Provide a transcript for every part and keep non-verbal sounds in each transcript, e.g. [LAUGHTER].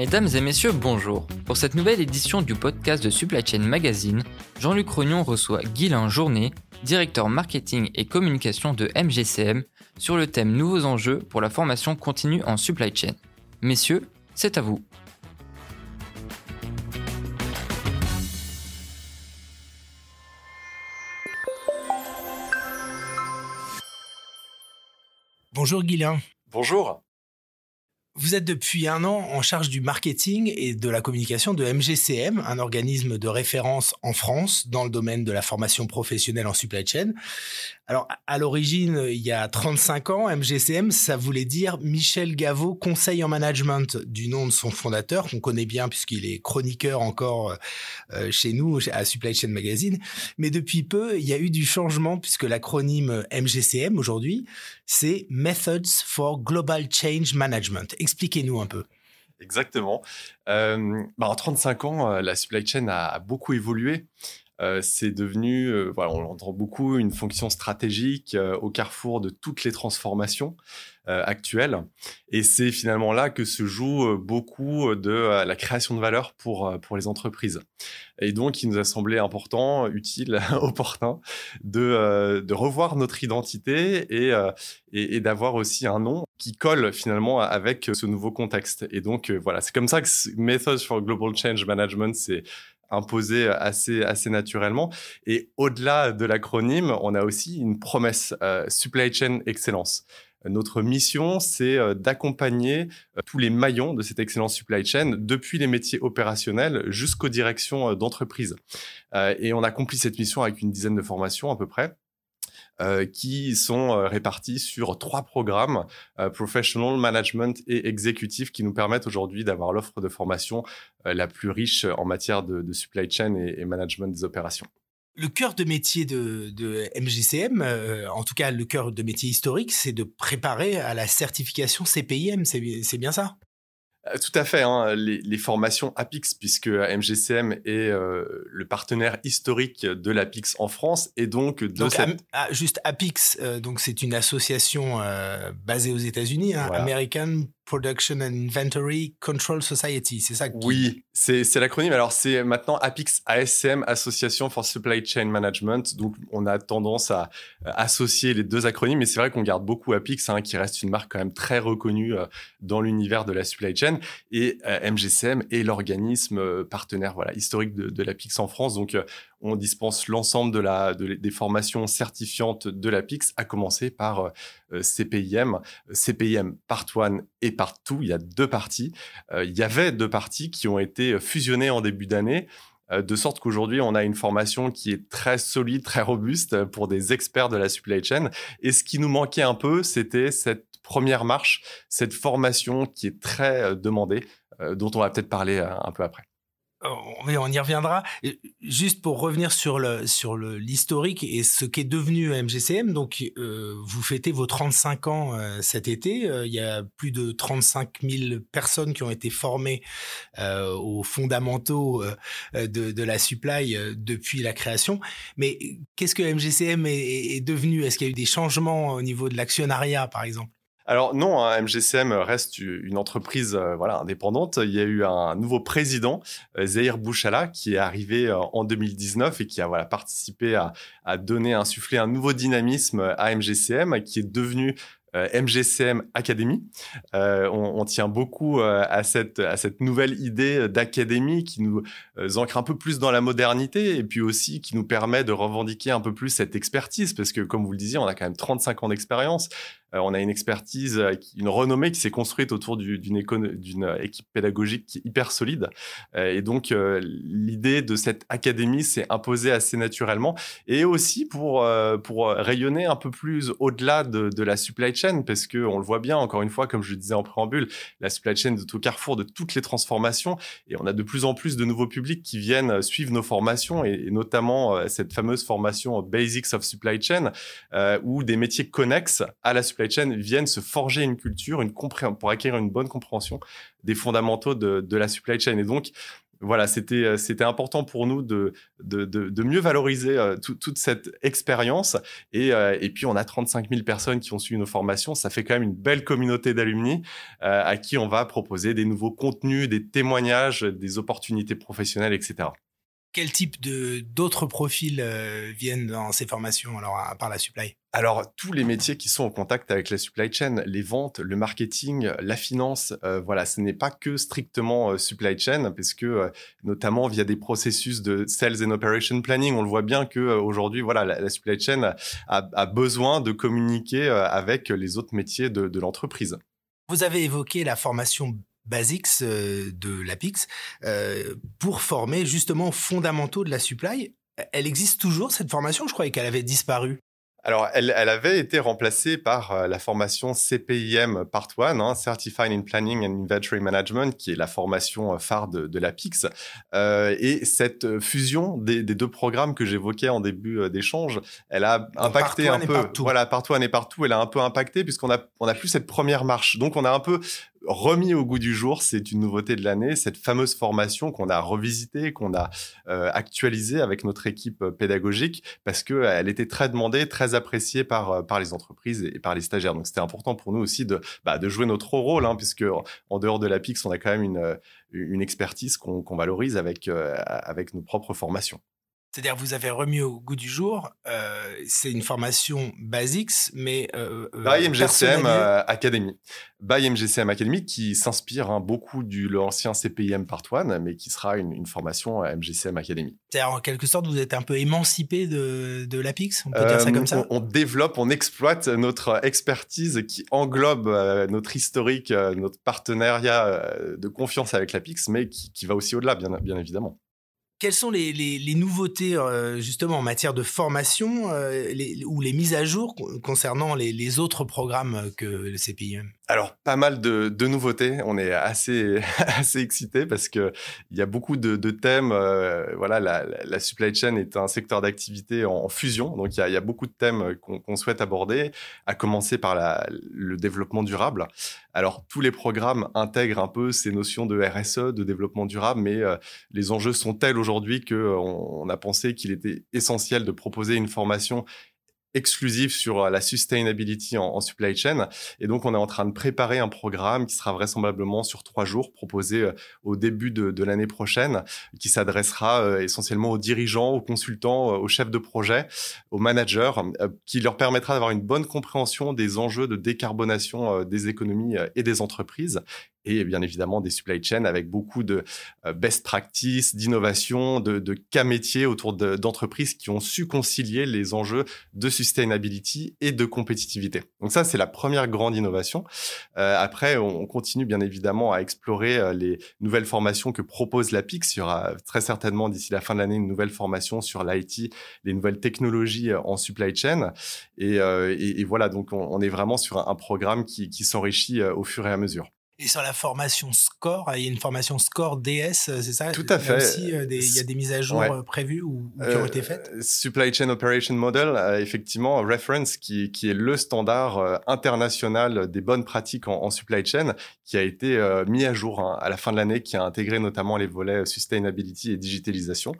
Mesdames et messieurs, bonjour. Pour cette nouvelle édition du podcast de Supply Chain Magazine, Jean-Luc Rognon reçoit Guylain Journet, directeur marketing et communication de MGCM, sur le thème Nouveaux enjeux pour la formation continue en supply chain. Messieurs, c'est à vous. Bonjour Guylain. Bonjour. Vous êtes depuis un an en charge du marketing et de la communication de MGCM, un organisme de référence en France dans le domaine de la formation professionnelle en supply chain. Alors, à l'origine, il y a 35 ans, MGCM, ça voulait dire Michel Gaveau, conseil en management, du nom de son fondateur, qu'on connaît bien puisqu'il est chroniqueur encore euh, chez nous, à Supply Chain Magazine. Mais depuis peu, il y a eu du changement puisque l'acronyme MGCM aujourd'hui, c'est Methods for Global Change Management. Expliquez-nous un peu. Exactement. Euh, bah en 35 ans, euh, la supply chain a beaucoup évolué. Euh, c'est devenu, euh, voilà, on entend beaucoup, une fonction stratégique euh, au carrefour de toutes les transformations actuelles. Et c'est finalement là que se joue beaucoup de la création de valeur pour, pour les entreprises. Et donc, il nous a semblé important, utile, [LAUGHS] opportun de, de revoir notre identité et, et, et d'avoir aussi un nom qui colle finalement avec ce nouveau contexte. Et donc, voilà, c'est comme ça que Methods for Global Change Management, c'est imposé assez, assez naturellement. Et au-delà de l'acronyme, on a aussi une promesse, euh, Supply Chain Excellence. Notre mission, c'est euh, d'accompagner euh, tous les maillons de cette excellence supply chain, depuis les métiers opérationnels jusqu'aux directions d'entreprise. Et on accomplit cette mission avec une dizaine de formations à peu près. Euh, qui sont euh, répartis sur trois programmes, euh, Professional, Management et Executive, qui nous permettent aujourd'hui d'avoir l'offre de formation la plus riche en matière de, supply chain et, management des opérations. Le cœur de métier de, MJCM, en tout cas le cœur de métier historique, c'est de préparer à la certification CPIM, c'est bien ça? euh, tout à fait. Hein, les, formations APIX, puisque MGCM est euh, le partenaire historique de l'APIX en France, et donc de cette... Ah, juste APIX, euh, donc c'est une association basée aux États-Unis, hein, American Production and Inventory Control Society, c'est ça Oui, c'est l'acronyme. Alors, c'est maintenant APIX ASM, Association for Supply Chain Management. Donc, on a tendance à euh, associer les deux acronymes, mais c'est vrai qu'on garde beaucoup APIX, hein, qui reste une marque quand même très reconnue euh, dans l'univers de la supply chain. Et euh, MGCM est l'organisme partenaire voilà, historique de, de en France. Donc, on dispense l'ensemble de la, des formations certifiantes de l'APIX, à commencer par euh, euh, CPIM. CPIM Part 1 et Part 2, il y a deux parties. Euh, il y avait deux parties qui ont été fusionnées en début d'année de sorte qu'aujourd'hui, on a une formation qui est très solide, très robuste pour des experts de la supply chain. Et ce qui nous manquait un peu, c'était cette première marche, cette formation qui est très demandée, dont on va peut-être parler un peu après. On y reviendra. Juste pour revenir sur le sur l'historique et ce qu'est devenu MGCM. Donc, euh, vous fêtez vos 35 ans euh, cet été. Euh, il y a plus de 35 000 personnes qui ont été formées aux fondamentaux de, de la supply depuis la création. Mais qu'est-ce que MGCM est, est devenu? Est-ce qu'il y a eu des changements au niveau de l'actionnariat, par exemple? Alors non, hein, MGCM reste une entreprise euh, voilà indépendante. Il y a eu un nouveau président, euh, Zahir Bouchala, qui est arrivé euh, en 2019 et qui a voilà participé à, donner, insuffler un nouveau dynamisme à MGCM, qui est devenu MGCM Academy. on, tient beaucoup à, cette, à cette nouvelle idée d'académie qui nous ancre un peu plus dans la modernité et puis aussi qui nous permet de revendiquer un peu plus cette expertise parce que, comme vous le disiez, on a quand même 35 ans d'expérience. Euh, on a une expertise, euh, une renommée qui s'est construite autour d'une équipe pédagogique qui est hyper solide. Euh, et donc, l'idée de cette académie s'est imposée assez naturellement. Et aussi pour, rayonner un peu plus au-delà de, la supply chain, parce qu'on le voit bien, encore une fois, comme je le disais en préambule, la supply chain est au carrefour de toutes les transformations. Et on a de plus en plus de nouveaux publics qui viennent suivre nos formations, et, notamment cette fameuse formation Basics of Supply Chain, où des métiers connexes à la supply chain viennent se forger une culture, une pour acquérir une bonne compréhension des fondamentaux de, la supply chain. Et donc, voilà, c'était c'était important pour nous de de, de, mieux valoriser toute cette expérience et, et puis on a 35 000 personnes qui ont suivi nos formations, ça fait quand même une belle communauté d'alumni à qui on va proposer des nouveaux contenus, des témoignages, des opportunités professionnelles, etc. Quel type de d'autres profils viennent dans ces formations alors à part la supply? Alors, tous les métiers qui sont en contact avec la supply chain, les ventes, le marketing, la finance, euh, voilà, ce n'est pas que strictement euh, supply chain, parce que euh, notamment via des processus de sales and operation planning, on le voit bien que aujourd'hui, voilà, la, supply chain a, besoin de communiquer avec les autres métiers de, de l'entreprise. Vous avez évoqué la formation Basics de l'APIX pour former justement aux fondamentaux de la supply. Elle existe toujours cette formation? Je croyais qu'elle avait disparu. Alors, elle, elle, avait été remplacée par euh, la formation CPIM Part 1, hein, Certified in Planning and Inventory Management, qui est la formation euh, phare de, de l'APIX. Euh, et cette fusion des, des deux programmes que j'évoquais en début euh, d'échange, elle a impacté un peu. Voilà, Part 1 et Partout, elle a un peu impacté puisqu'on a, on a plus cette première marche. Donc, on a un peu remis au goût du jour, c'est une nouveauté de l'année, cette fameuse formation qu'on a revisitée, qu'on a euh, actualisée avec notre équipe euh, pédagogique, parce qu'elle euh, était très demandée, très appréciée par, par les entreprises et, par les stagiaires. Donc c'était important pour nous aussi de, bah, de jouer notre rôle, hein, puisque en, dehors de la PIX, on a quand même une, une expertise qu'on valorise avec, avec nos propres formations. C'est-à-dire vous avez remis au goût du jour, euh, c'est une formation basics, mais euh, euh by MGCM euh, Academy. By MGCM Academy qui s'inspire hein, beaucoup du l'ancien CPIM Part 1, mais qui sera une, une formation à MGCM Academy. C'est-à-dire en quelque sorte vous êtes un peu émancipé de, de l'APIX, on peut dire ça comme ça? on, on, développe, on exploite notre expertise qui englobe notre historique, notre partenariat de confiance avec l'APIX, mais qui, qui va aussi au-delà, bien, bien évidemment. Quelles sont les, les, nouveautés euh, justement en matière de formation euh, ou les mises à jour concernant les, autres programmes que le CPIM Alors pas mal de, de, nouveautés. On est assez [LAUGHS] assez excité parce que il y a beaucoup de, de thèmes. Euh, voilà, la, la, supply chain est un secteur d'activité en, fusion, donc il y y a beaucoup de thèmes qu'on souhaite aborder. À commencer par la, le développement durable. Alors tous les programmes intègrent un peu ces notions de RSE, de développement durable, mais les enjeux sont tels aujourd'hui aujourd'hui qu'on on a pensé qu'il était essentiel de proposer une formation exclusif sur euh, la sustainability en, supply chain. Et donc, on est en train de préparer un programme qui sera vraisemblablement sur trois jours, proposé euh, au début de, l'année prochaine, qui s'adressera euh, essentiellement aux dirigeants, aux consultants, aux chefs de projet, aux managers, qui leur permettra d'avoir une bonne compréhension des enjeux de décarbonation des économies et des entreprises et bien évidemment des supply chains avec beaucoup de euh, best practices, d'innovation, de, cas métiers autour d'entreprises qui ont su concilier les enjeux de sustainability et de compétitivité. Donc ça, c'est la première grande innovation. Euh, après, on continue bien évidemment à explorer euh, les nouvelles formations que propose l'APIX. Il y aura très certainement d'ici la fin de l'année une nouvelle formation sur l'IT, les nouvelles technologies en supply chain. Et, et, et voilà, donc on, est vraiment sur un, programme qui s'enrichit au fur et à mesure. Et sur la formation Score, il y a une formation Score DS, euh, c'est ça? Tout à fait. Aussi, euh, il y a des mises à jour euh, prévues ou, qui ont été faites? Supply Chain Operation Model, effectivement, Reference, qui, qui est le standard international des bonnes pratiques en, supply chain, qui a été mis à jour hein, à la fin de l'année, qui a intégré notamment les volets Sustainability et Digitalisation.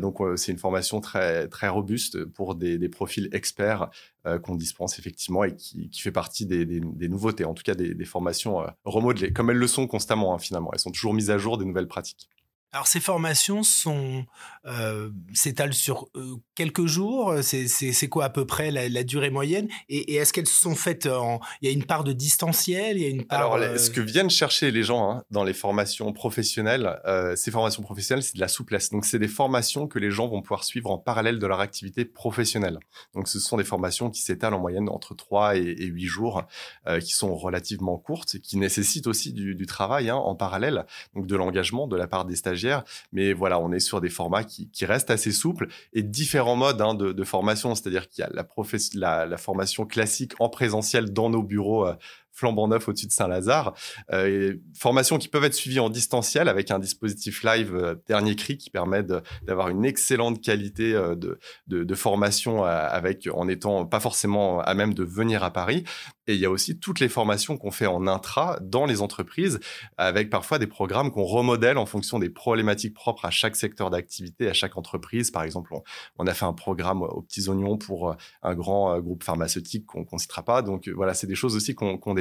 donc, c'est une formation très, très robuste pour des, des profils experts euh, qu'on dispense effectivement et qui, fait partie des, nouveautés, en tout cas des, des formations euh, remodelées, comme elles le sont constamment hein, finalement. Elles sont toujours mises à jour des nouvelles pratiques. Alors ces formations sont euh, s'étalent sur euh, quelques jours. C'est quoi à peu près la, durée moyenne? Et, est-ce qu'elles sont faites en Il y a une part de distanciel Il y a une part. Alors euh, ce que viennent chercher les gens hein, dans les formations professionnelles, euh, ces formations professionnelles, c'est de la souplesse. Donc c'est des formations que les gens vont pouvoir suivre en parallèle de leur activité professionnelle. Donc ce sont des formations qui s'étalent en moyenne entre 3 et, et 8 jours, euh, qui sont relativement courtes, et qui nécessitent aussi du, du travail hein, en parallèle, donc de l'engagement de la part des stagiaires mais voilà, on est sur des formats qui, restent assez souples et différents modes hein, de, formation. C'est-à-dire qu'il y a la, la, formation classique en présentiel dans nos bureaux euh, flambant neuf au-dessus de Saint-Lazare. Euh, formations qui peuvent être suivies en distanciel avec un dispositif live euh, dernier cri qui permet d'avoir une excellente qualité de, de, formation avec en étant pas forcément à même de venir à Paris. Et il y a aussi toutes les formations qu'on fait en intra dans les entreprises, avec parfois des programmes qu'on remodèle en fonction des problématiques propres à chaque secteur d'activité, à chaque entreprise. Par exemple, on, a fait un programme aux petits oignons pour euh, un grand euh, groupe pharmaceutique qu'on ne citera pas. Donc voilà, c'est des choses aussi qu'on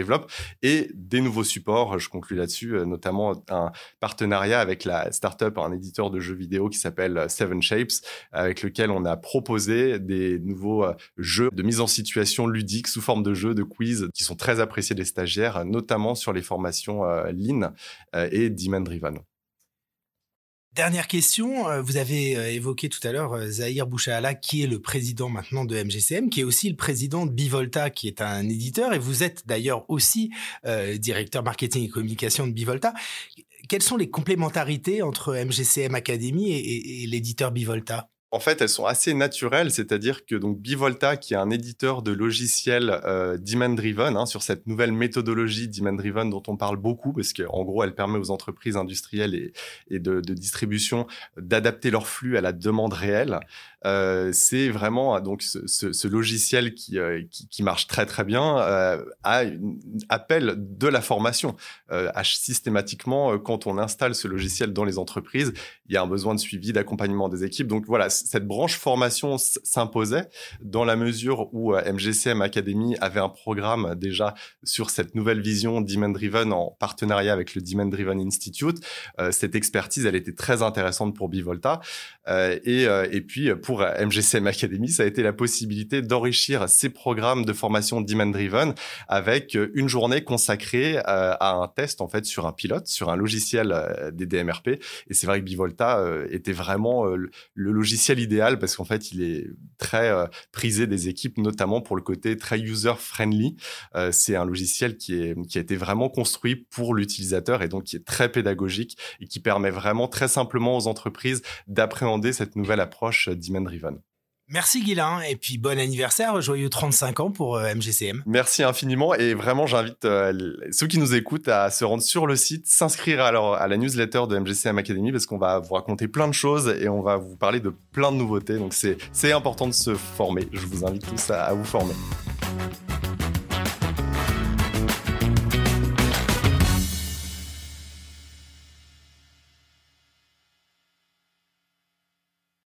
Et des nouveaux supports, je conclue là-dessus, euh, notamment un partenariat avec la startup, un éditeur de jeux vidéo qui s'appelle Seven Shapes, avec lequel on a proposé des nouveaux jeux de mise en situation ludique sous forme de jeux, de quiz qui sont très appréciés des stagiaires, notamment sur les formations euh, Lean euh, et Demand Driven. Dernière question, euh, vous avez évoqué tout à l'heure Zahir Bouchahala, qui est le président maintenant de MGCM, qui est aussi le président de Bivolta, qui est un éditeur, et vous êtes d'ailleurs aussi directeur marketing et communication de Bivolta. Quelles sont les complémentarités entre MGCM Academy et l'éditeur Bivolta? En fait, elles sont assez naturelles, c'est-à-dire que donc Bivolta, qui est un éditeur de logiciels euh, demand-driven, hein, sur cette nouvelle méthodologie demand-driven dont on parle beaucoup, parce qu'en gros, elle permet aux entreprises industrielles et, de, distribution d'adapter leur flux à la demande réelle. Euh, c'est vraiment donc ce, logiciel qui, euh, qui, qui, marche très très bien a une, appelle de la formation. systématiquement, quand on installe ce logiciel dans les entreprises, il y a un besoin de suivi, d'accompagnement des équipes. Donc voilà, cette branche formation s'imposait dans la mesure où MGCM euh, Academy avait un programme déjà sur cette nouvelle vision Demand Driven en partenariat avec le Demand Driven Institute. Euh, cette expertise, elle était très intéressante pour Bivolta. Euh, et, et puis pour MGCM Academy, ça a été la possibilité d'enrichir ces programmes de formation Demand Driven avec une journée consacrée à un test en fait sur un pilote, sur un logiciel des DMRP. Et c'est vrai que Bivolta était vraiment le logiciel idéal parce qu'en fait, il est très euh, prisé des équipes, notamment pour le côté très user-friendly. Euh, c'est un logiciel qui, est, qui a été vraiment construit pour l'utilisateur et donc qui est très pédagogique et qui permet vraiment très simplement aux entreprises d'appréhender cette nouvelle approche demand-driven. Merci Guilain et puis bon anniversaire, joyeux 35 ans pour MGCM. Euh, Merci infiniment et vraiment j'invite euh, ceux qui nous écoutent à se rendre sur le site, s'inscrire alors à la newsletter de MGCM Academy parce qu'on va vous raconter plein de choses et on va vous parler de plein de nouveautés. Donc c'est important de se former. Je vous invite tous à vous former.